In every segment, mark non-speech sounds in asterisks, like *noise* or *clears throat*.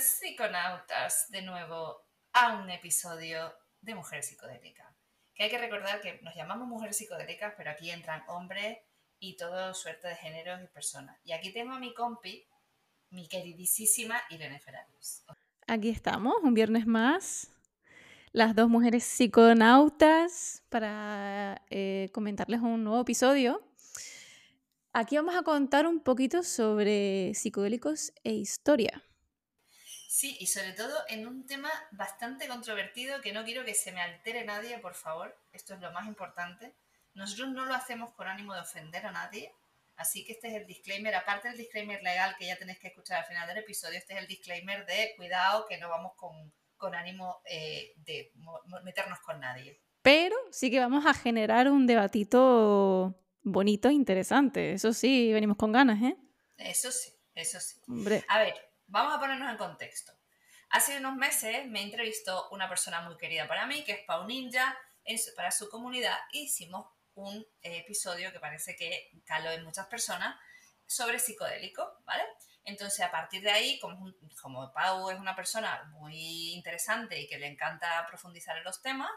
Psiconautas de nuevo a un episodio de Mujeres Psicodélicas. Que hay que recordar que nos llamamos mujeres psicodélicas, pero aquí entran hombres y todo suerte de géneros y personas. Y aquí tengo a mi compi, mi queridísima Irene Ferrarius. Aquí estamos, un viernes más. Las dos mujeres psiconautas para eh, comentarles un nuevo episodio. Aquí vamos a contar un poquito sobre psicodélicos e historia. Sí, y sobre todo en un tema bastante controvertido que no quiero que se me altere nadie, por favor. Esto es lo más importante. Nosotros no lo hacemos con ánimo de ofender a nadie, así que este es el disclaimer, aparte del disclaimer legal que ya tenéis que escuchar al final del episodio, este es el disclaimer de cuidado que no vamos con, ánimo eh, de meternos con nadie. Pero sí que vamos a generar un debatito bonito e interesante. Eso sí, venimos con ganas, ¿eh? Eso sí, eso sí. A ver, vamos a ponernos en contexto. Hace unos meses me entrevistó una persona muy querida para mí, que es Pau Ninja, para su comunidad, hicimos un episodio que parece que caló en muchas personas sobre psicodélico, ¿vale? Entonces, a partir de ahí, como, como Pau es una persona muy interesante y que le encanta profundizar en los temas,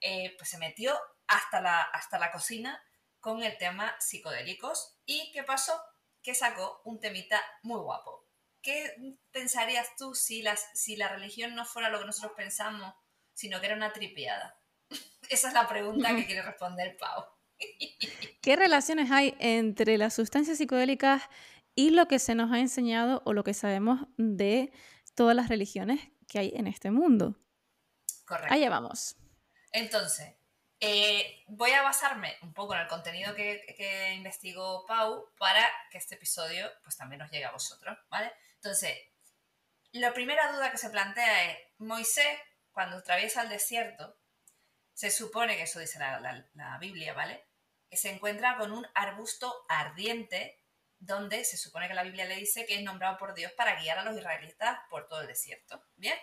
eh, pues se metió hasta la, hasta la cocina con el tema psicodélicos. ¿Y qué pasó? Que sacó un temita muy guapo. ¿Qué pensarías tú si, las, si la religión no fuera lo que nosotros pensamos, sino que era una tripiada? *laughs* Esa es la pregunta que quiere responder Pau. *laughs* ¿Qué relaciones hay entre las sustancias psicodélicas y lo que se nos ha enseñado o lo que sabemos de todas las religiones que hay en este mundo? Correcto. Allá vamos. Entonces, eh, voy a basarme un poco en el contenido que, que, investigó Pau para que este episodio pues también nos llegue a vosotros, ¿vale? Entonces, la primera duda que se plantea es, Moisés, cuando atraviesa el desierto, se supone que eso dice la Biblia, ¿vale? se encuentra con un arbusto ardiente donde se supone que la Biblia le dice que es nombrado por Dios para guiar a los israelitas por todo el desierto. ¿Bien?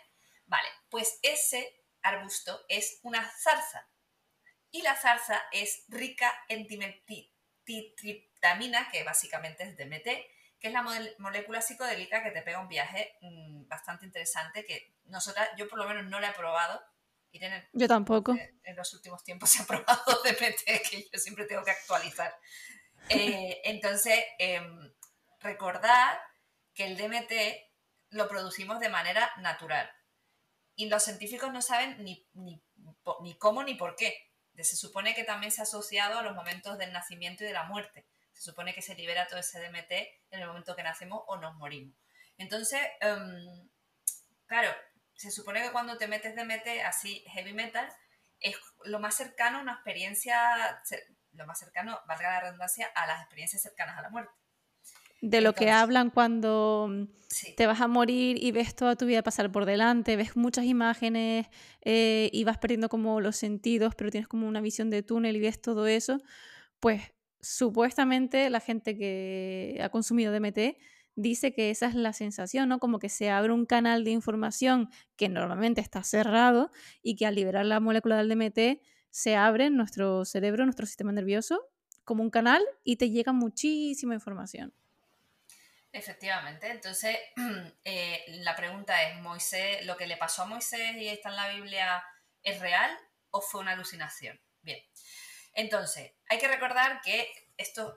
Vale, pues ese arbusto es una zarza. Y la zarza es rica en triptamina, que básicamente es DMT, que es la molécula psicodélica que te pega un viaje mm, bastante interesante que nosotras, yo por lo menos no la he probado, yo tampoco. En los últimos tiempos *laughs* se ha probado DMT, que yo siempre tengo que actualizar. Eh, *laughs* entonces, em, recordar que el DMT lo producimos de manera natural. Y los científicos no saben ni, ni, ni cómo ni por qué. Se supone que también se ha asociado a los momentos del nacimiento y de la muerte. Se supone que se libera todo ese DMT en el momento que nacemos o nos morimos. Entonces, em, claro, se supone que cuando te metes de mete así heavy metal, es lo más cercano a una experiencia, lo más cercano, valga la redundancia, a las experiencias cercanas a la muerte. De lo que hablan cuando mm, te vas a morir y ves toda tu vida pasar por delante, ves muchas imágenes eh, y vas perdiendo como los sentidos, pero tienes como una visión de túnel y ves todo eso, pues supuestamente la gente que ha consumido DMT dice que esa es la sensación, ¿no? Como que se abre un canal de información que normalmente está cerrado y que al liberar la molécula del DMT se abre nuestro cerebro, nuestro sistema nervioso, como un canal y te llega muchísima información. Efectivamente, entonces *clears throat* eh, la pregunta es, Moisés, ¿lo que le pasó a Moisés y está en la Biblia es real o fue una alucinación? Bien, entonces hay que recordar que estos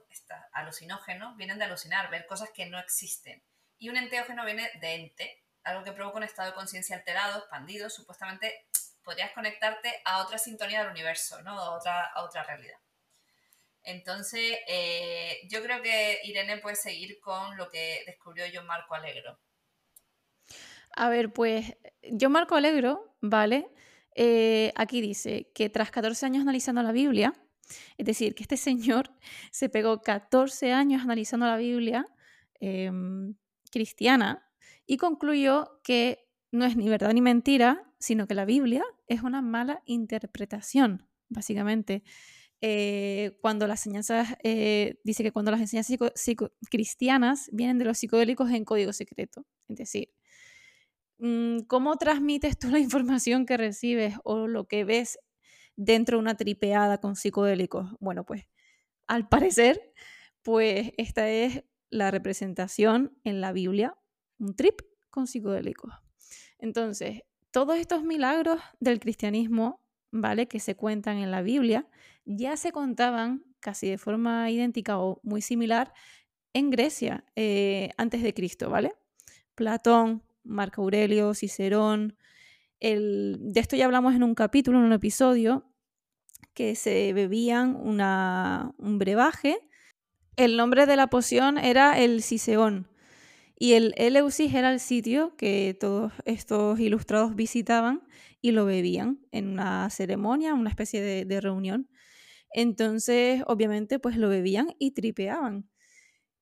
alucinógenos vienen de alucinar, ver cosas que no existen. Y un enteógeno viene de ente, algo que provoca un estado de conciencia alterado, expandido. Supuestamente podrías conectarte a otra sintonía del universo, ¿no? a, otra, a otra realidad. Entonces, eh, yo creo que Irene puede seguir con lo que descubrió John Marco Alegro. A ver, pues John Marco Alegro, ¿vale? Eh, aquí dice que tras 14 años analizando la Biblia, es decir, que este señor *laughs* se pegó 14 años analizando la Biblia em, cristiana y concluyó que no es ni verdad ni mentira, sino que la Biblia es una mala interpretación, básicamente. Eh, cuando las enseñanzas, eh, dice que cuando las enseñanzas cristianas vienen de los psicodélicos en código secreto. Es decir, mm, ¿cómo transmites tú la información que recibes o lo que ves dentro de una tripeada con psicodélicos. Bueno, pues al parecer, pues esta es la representación en la Biblia, un trip con psicodélicos. Entonces, todos estos milagros del cristianismo, ¿vale? Que se cuentan en la Biblia, ya se contaban casi de forma idéntica o muy similar en Grecia eh, antes de Cristo, ¿vale? Platón, Marco Aurelio, Cicerón. De esto ya hablamos en un capítulo, en un episodio, que se bebían un brebaje. El nombre de la poción era el Ciceón. Y el Eleusis era el sitio que todos estos ilustrados visitaban y lo bebían en una ceremonia, una especie de, reunión. Entonces, obviamente, pues lo bebían y tripeaban.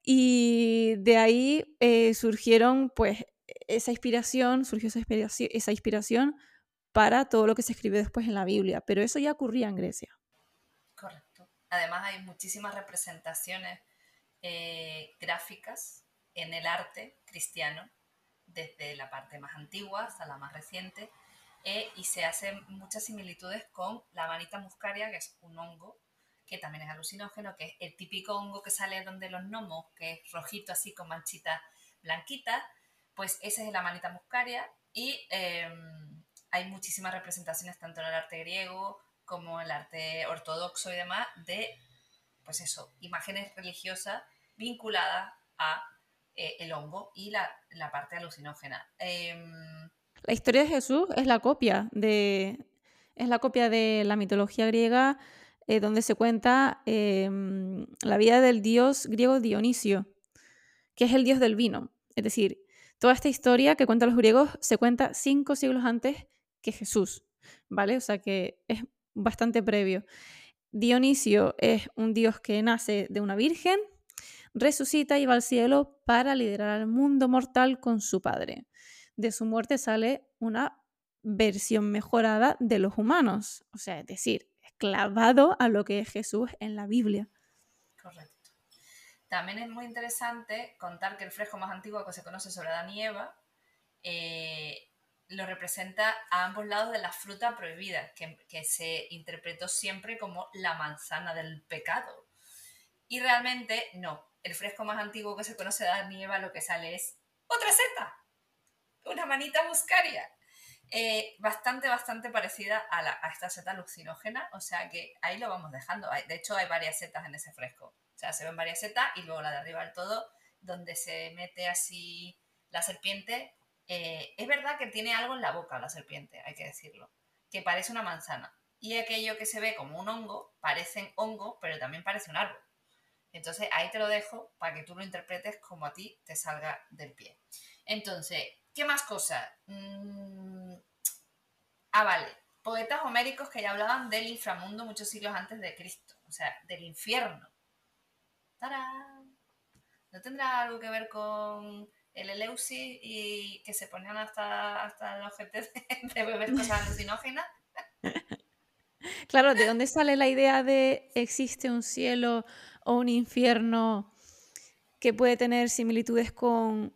Y de ahí eh, surgieron, pues, esa inspiración, surgió esa inspiración, esa inspiración para todo lo que se escribe después en la Biblia. Pero eso ya ocurría en Grecia. Correcto. Además, hay muchísimas representaciones eh, gráficas en el arte cristiano, desde la parte más antigua hasta la más reciente, eh, y se hacen muchas similitudes con la manita muscaria, que es un hongo que también es alucinógeno, que es el típico hongo que sale donde los gnomos, que es rojito así con manchitas blanquitas, pues ese es la manita muscaria y em, hay muchísimas representaciones tanto en el arte griego como en el arte ortodoxo y demás de, pues eso, imágenes religiosas vinculadas a eh, el hongo y la, parte alucinógena. Em, la historia de Jesús es la copia de, es la copia de la mitología griega eh, donde se cuenta em, la vida del dios griego Dionisio, que es el dios del vino. Es decir, toda esta historia que cuentan los griegos se cuenta cinco siglos antes que Jesús, ¿vale? O sea que es bastante previo. Dionisio es un dios que nace de una virgen resucita y va al cielo para liderar al mundo mortal con su padre. De su muerte sale una versión mejorada de los humanos, o sea, es decir, clavado a lo que es Jesús en la Biblia. Correcto. También es muy interesante contar que el fresco más antiguo que se conoce sobre Adán y Eva eh, lo representa a ambos lados de la fruta prohibida, que, se interpretó siempre como la manzana del pecado. Y realmente no, el fresco más antiguo que se conoce de Adán y Eva, lo que sale es otra seta, una manita muscaria. Eh, bastante, bastante parecida a, esta seta alucinógena, o sea que ahí lo vamos dejando. de hecho, hay varias setas en ese fresco. O sea, se ven varias setas y luego la de arriba del todo, donde se mete así la serpiente. Eh, es verdad que tiene algo en la boca la serpiente, hay que decirlo, que parece una manzana. Y aquello que se ve como un hongo, parece hongo, pero también parece un árbol. Entonces ahí te lo dejo para que tú lo interpretes como a ti te salga del pie. Entonces, ¿qué más cosas? Mm, ah, vale. Poetas homéricos que ya hablaban del inframundo muchos siglos antes de Cristo, o sea, del infierno. ¡Tarán! ¿No tendrá algo que ver con el Eleusis y que se ponían hasta, hasta los gente de beber cosas alucinógenas? Claro, ¿de dónde sale la idea de existe un cielo o un infierno que puede tener similitudes con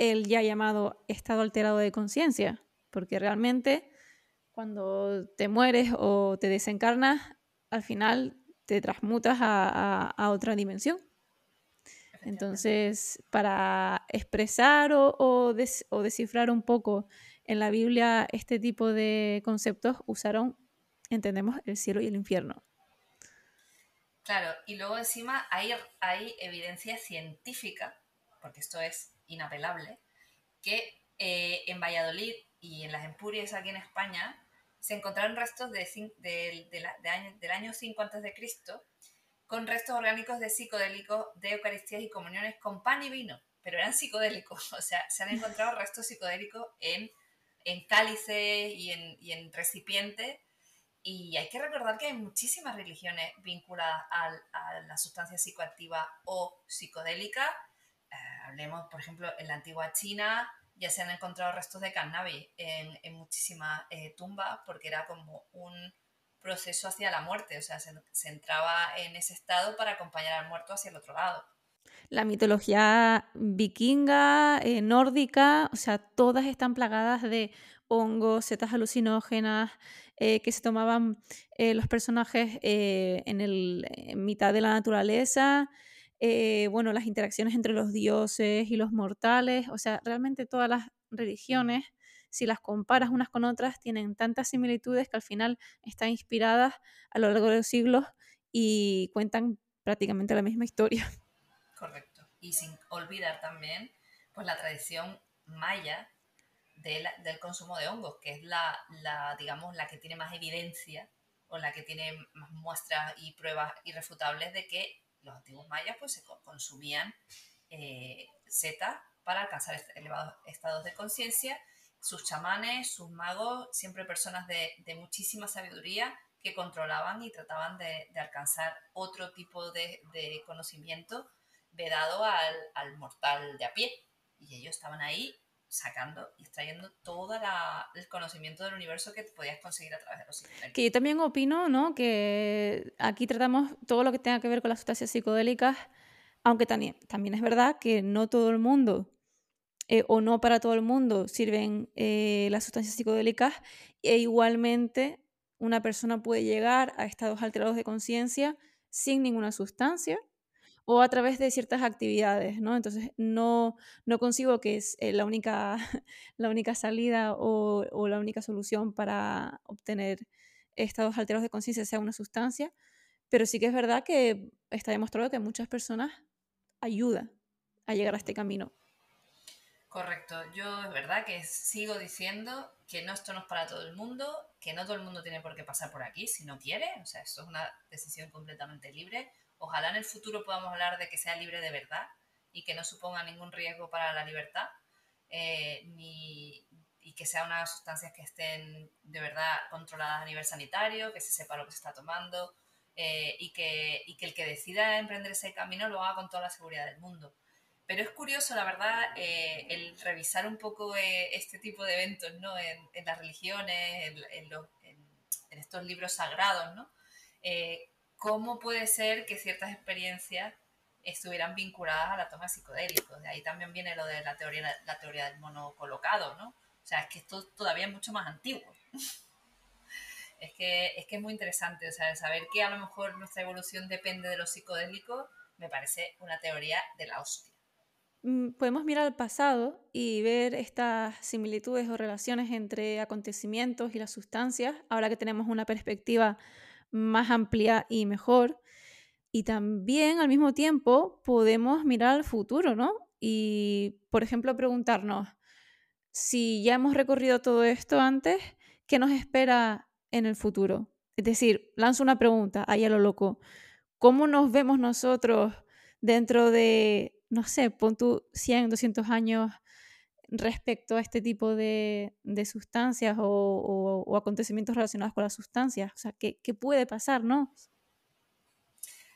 el ya llamado estado alterado de conciencia, porque realmente cuando te mueres o te desencarnas, al final te transmutas a, otra dimensión. Entonces, para expresar o, o, descifrar un poco en la Biblia este tipo de conceptos, usaron, entendemos, el cielo y el infierno. Claro, y luego encima hay, hay evidencia científica, porque esto es inapelable, que eh, en Valladolid y en las Empurias aquí en España se encontraron restos de, del año 5 a.C. con restos orgánicos de psicodélicos de Eucaristías y comuniones con pan y vino, pero eran psicodélicos, *laughs* o sea, se han encontrado restos psicodélicos en, en cálices y en, y en recipientes y hay que recordar que hay muchísimas religiones vinculadas a, la sustancia psicoactiva o psicodélica. Hablemos, por ejemplo, en la antigua China ya se han encontrado restos de cannabis en, muchísimas eh, tumbas porque era como un proceso hacia la muerte, o sea, se, entraba en ese estado para acompañar al muerto hacia el otro lado. La mitología vikinga, eh, nórdica, o sea, todas están plagadas de hongos, setas alucinógenas, eh, que se tomaban eh, los personajes eh, en, el, mitad de la naturaleza, bueno, las interacciones entre los dioses y los mortales, o sea, realmente todas las religiones, si las comparas unas con otras, tienen tantas similitudes que al final están inspiradas a lo largo de los siglos y cuentan prácticamente la misma historia. *laughs* Correcto. Y sin olvidar también pues, la tradición maya del consumo de hongos, que es la, la, digamos, la que tiene más evidencia o la que tiene más muestras y pruebas irrefutables de que los antiguos mayas pues, se consumían eh, para alcanzar elevados estados de conciencia. Sus chamanes, sus magos, siempre personas de, muchísima sabiduría que controlaban y trataban de, alcanzar otro tipo de, conocimiento vedado al, al, mortal de a pie. Y ellos estaban ahí sacando y extrayendo todo el conocimiento del universo que podías conseguir a través de los psicodélicos. Que yo también opino, ¿no? Que aquí tratamos todo lo que tenga que ver con las sustancias psicodélicas, aunque también, también es verdad que no todo el mundo eh, o no para todo el mundo sirven eh, las sustancias psicodélicas e igualmente una persona puede llegar a estados alterados de conciencia sin ninguna sustancia o a través de ciertas actividades, ¿no? Entonces no, no consigo que es eh, la, única, *laughs* la única salida o, o, la única solución para obtener estados alterados de conciencia sea una sustancia, pero sí que es verdad que está demostrado que muchas personas ayuda a llegar a este camino. Correcto, yo es verdad que sigo diciendo que no esto no es para todo el mundo, que no todo el mundo tiene por qué pasar por aquí si no quiere, o sea, eso es una decisión completamente libre Ojalá en el futuro podamos hablar de que sea libre de verdad y que no suponga ningún riesgo para la libertad, eh, ni, y que sean unas sustancias que estén de verdad controladas a nivel sanitario, que se sepa lo que se está tomando eh, y, que, y, que, el que decida emprender ese camino lo haga con toda la seguridad del mundo. Pero es curioso, la verdad, eh, el revisar un poco este tipo de eventos ¿no? en, las religiones, en, los, en, estos libros sagrados, ¿no? Cómo puede ser que ciertas experiencias estuvieran vinculadas a la toma de psicodélicos. De ahí también viene lo de la teoría, la teoría del mono colocado, ¿no? O sea, es que esto todavía es mucho más antiguo. *laughs* es, que, es que es muy interesante, o sea, saber que a lo mejor nuestra evolución depende de los psicodélicos me parece una teoría de la hostia. Mm, podemos mirar al pasado y ver estas similitudes o relaciones entre acontecimientos y las sustancias, ahora que tenemos una perspectiva más amplia y mejor. Y también al mismo tiempo podemos mirar al futuro, ¿no? Y, por ejemplo, preguntarnos, si ya hemos recorrido todo esto antes, ¿qué nos espera en el futuro? Es decir, lanzo una pregunta, ahí a lo loco. ¿Cómo nos vemos nosotros dentro de, no sé, pon tú 100, 200 años respecto a este tipo de, sustancias o, acontecimientos relacionados con las sustancias? O sea, ¿qué, puede pasar, no?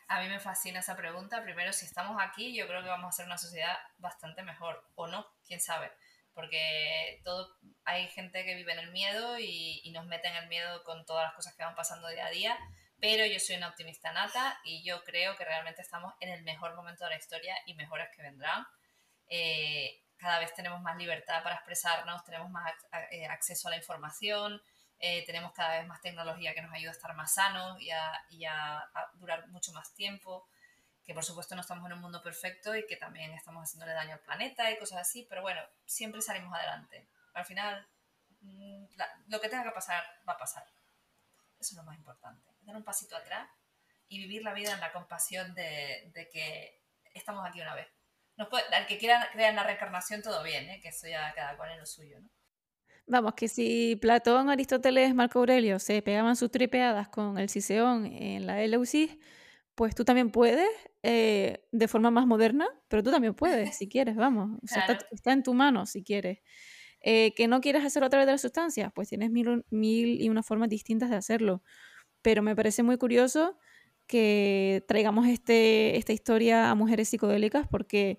A mí me fascina esa pregunta. Primero, si estamos aquí, yo creo que vamos a ser una sociedad bastante mejor, o no, quién sabe. Porque todo, hay gente que vive en el miedo y, y nos mete en el miedo con todas las cosas que van pasando día a día. Pero yo soy una optimista nata y yo creo que realmente estamos en el mejor momento de la historia y mejores que vendrán. Eh, cada vez tenemos más libertad para expresarnos, tenemos más eh, acceso a la información, eh, tenemos cada vez más tecnología que nos ayuda a estar más sanos y, a, durar mucho más tiempo, que por supuesto no estamos en un mundo perfecto y que también estamos haciéndole daño al planeta y cosas así, pero bueno, siempre salimos adelante. Al final, mm, lo que tenga que pasar, va a pasar. Eso es lo más importante. Dar un pasito atrás y vivir la vida en la compasión de, de que estamos aquí una vez no puede, al que quiera creer en la reencarnación, todo bien, ¿eh? que eso ya cada cual en lo suyo, ¿no? Vamos, que si Platón, Aristóteles, Marco Aurelio se pegaban sus tripeadas con el Ciceón en la Eleusis, pues tú también puedes, eh, de forma más moderna, pero tú también puedes, si quieres, vamos. está, en tu mano, si quieres. Eh, que no quieres hacerlo a través de las sustancias, pues tienes mil, mil y una formas distintas de hacerlo. Pero me parece muy curioso que traigamos este, esta historia a mujeres psicodélicas porque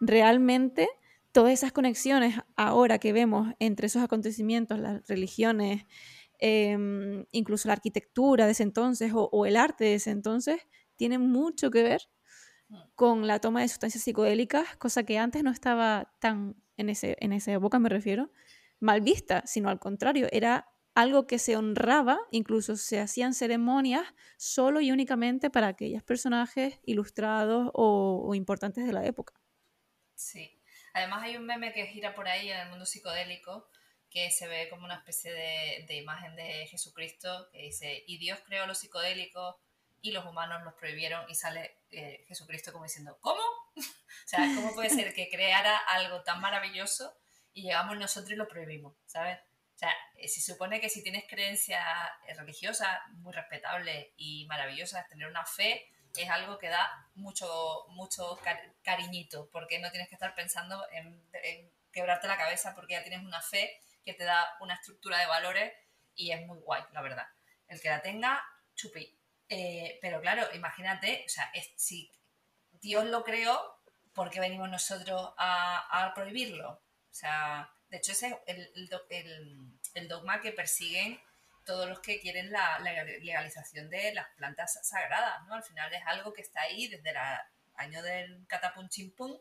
realmente todas esas conexiones ahora que vemos entre esos acontecimientos, las religiones, em, incluso la arquitectura de ese entonces o, el arte de ese entonces, tienen mucho que ver con la toma de sustancias psicodélicas, cosa que antes no estaba tan, en, ese, en esa época me refiero, mal vista, sino al contrario, era algo que se honraba, incluso se hacían ceremonias solo y únicamente para aquellos personajes ilustrados o, importantes de la época. Sí, Además hay un meme que gira por ahí en el mundo psicodélico que se ve como una especie de, imagen de Jesucristo que dice, y Dios creó los psicodélicos y los humanos los prohibieron y sale eh, Jesucristo como diciendo, ¿cómo? *laughs* o sea, ¿cómo puede ser que creara algo tan maravilloso y llegamos nosotros y lo prohibimos, ¿sabes? O sea, eh, se supone que si tienes creencia religiosa muy respetable y maravillosa, tener una fe es algo que da mucho, mucho cariñito, porque no tienes que estar pensando en, quebrarte la cabeza porque ya tienes una fe que te da una estructura de valores y es muy guay, la verdad. El que la tenga, chupi. Eh, pero claro, imagínate, o sea, si Dios lo creó, ¿por qué venimos nosotros a, prohibirlo? O sea, de hecho ese es el dogma que persiguen todos los que quieren la, legalización de las plantas sagradas, ¿no? Al final es algo que está ahí desde el año del catapum chimpum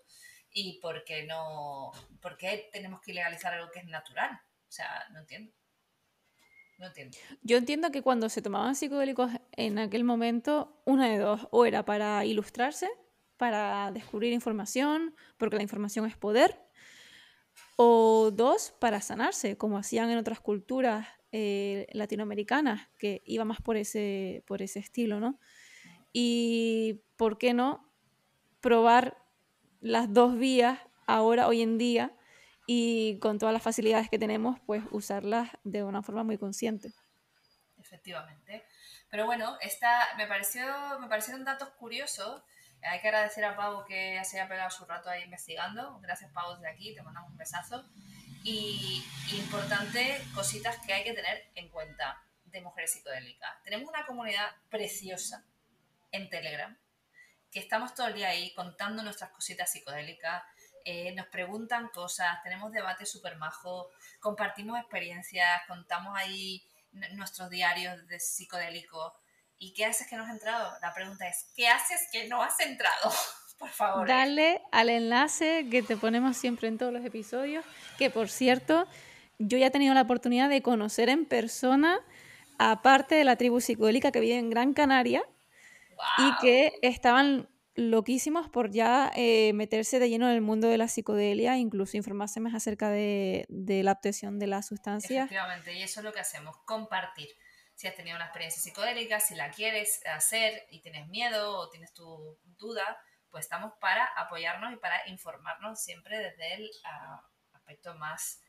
y ¿por qué no, por qué tenemos que ilegalizar algo que es natural? O sea, no entiendo. No entiendo. Yo entiendo que cuando se tomaban psicodélicos en aquel momento, una de dos, o era para ilustrarse, para descubrir información, porque la información es poder, o dos, para sanarse, como hacían en otras culturas eh, latinoamericanas, que iba más por ese, por ese estilo, ¿no? Y por qué no probar las dos vías ahora, hoy en día, y con todas las facilidades que tenemos, pues usarlas de una forma muy consciente. Efectivamente. Pero bueno, esta, me, pareció, me parecieron datos curiosos. Hay que agradecer a Pau que se haya pegado su rato ahí investigando. Gracias, Pau, desde aquí. Te mandamos un besazo. Y, importante, cositas que hay que tener en cuenta de mujeres psicodélicas. Tenemos una comunidad preciosa en Telegram, que estamos todo el día ahí contando nuestras cositas psicodélicas, eh, nos preguntan cosas, tenemos debates súper majos, compartimos experiencias, contamos ahí nuestros diarios de psicodélicos. ¿Y qué haces que no has entrado? La pregunta es, ¿qué haces que no has entrado? *laughs* por favor. Dale al enlace que te ponemos siempre en todos los episodios, que por cierto, yo ya he tenido la oportunidad de conocer en persona a parte de la tribu psicodélica que vive en Gran Canaria y que estaban loquísimos por ya eh, meterse de lleno en el mundo de la psicodelia, incluso informarse más acerca de, de la obtención de las sustancias. Efectivamente, y eso es lo que hacemos, compartir. Si has tenido una experiencia psicodélica, si la quieres hacer y tienes miedo o tienes tu duda, pues estamos para apoyarnos y para informarnos siempre desde el ah, aspecto más,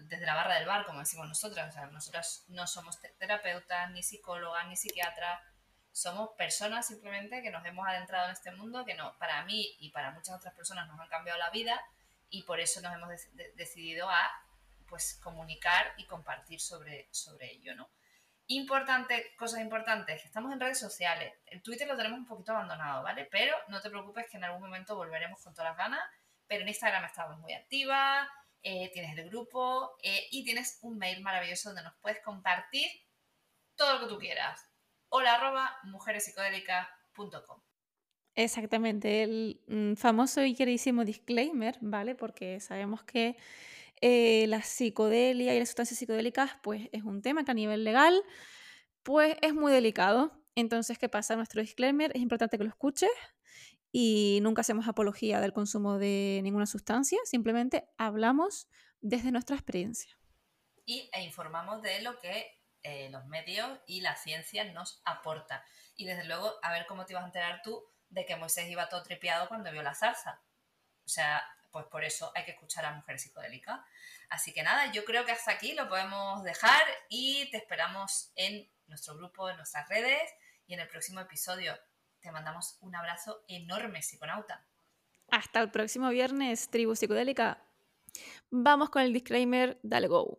desde la barra del bar, como decimos nosotras. O sea, nosotras no somos terapeutas, ni psicólogas, ni psiquiatras, somos personas simplemente que nos hemos adentrado en este mundo, que no, para mí y para muchas otras personas nos han cambiado la vida y por eso nos hemos decidido a pues comunicar y compartir sobre, sobre ello, ¿no? Importante, cosas importantes, estamos en redes sociales. El Twitter lo tenemos un poquito abandonado, ¿vale? Pero no te preocupes que en algún momento volveremos con todas las ganas. Pero en Instagram estamos muy activa, eh, tienes el grupo eh, y tienes un mail maravilloso donde nos puedes compartir todo lo que tú quieras. Hola arroba mujerespsicodélicas.com Exactamente, el mm, famoso y queridísimo disclaimer, ¿vale? Porque sabemos que eh, la psicodelia y las sustancias psicodélicas, pues es un tema que a nivel legal, pues es muy delicado. Entonces, ¿qué pasa? Nuestro disclaimer es importante que lo escuches y nunca hacemos apología del consumo de ninguna sustancia, simplemente hablamos desde nuestra experiencia. Y e informamos de lo que eh, los medios y la ciencia nos aporta. Y desde luego, a ver cómo te ibas a enterar tú de que Moisés iba todo tripeado cuando vio la zarza. O sea, pues por eso hay que escuchar a Mujeres Psicodélicas. Así que nada, yo creo que hasta aquí lo podemos dejar y te esperamos en nuestro grupo, en nuestras redes y en el próximo episodio. Te mandamos un abrazo enorme, psiconauta. Hasta el próximo viernes, tribu psicodélica. Vamos con el disclaimer, dale go.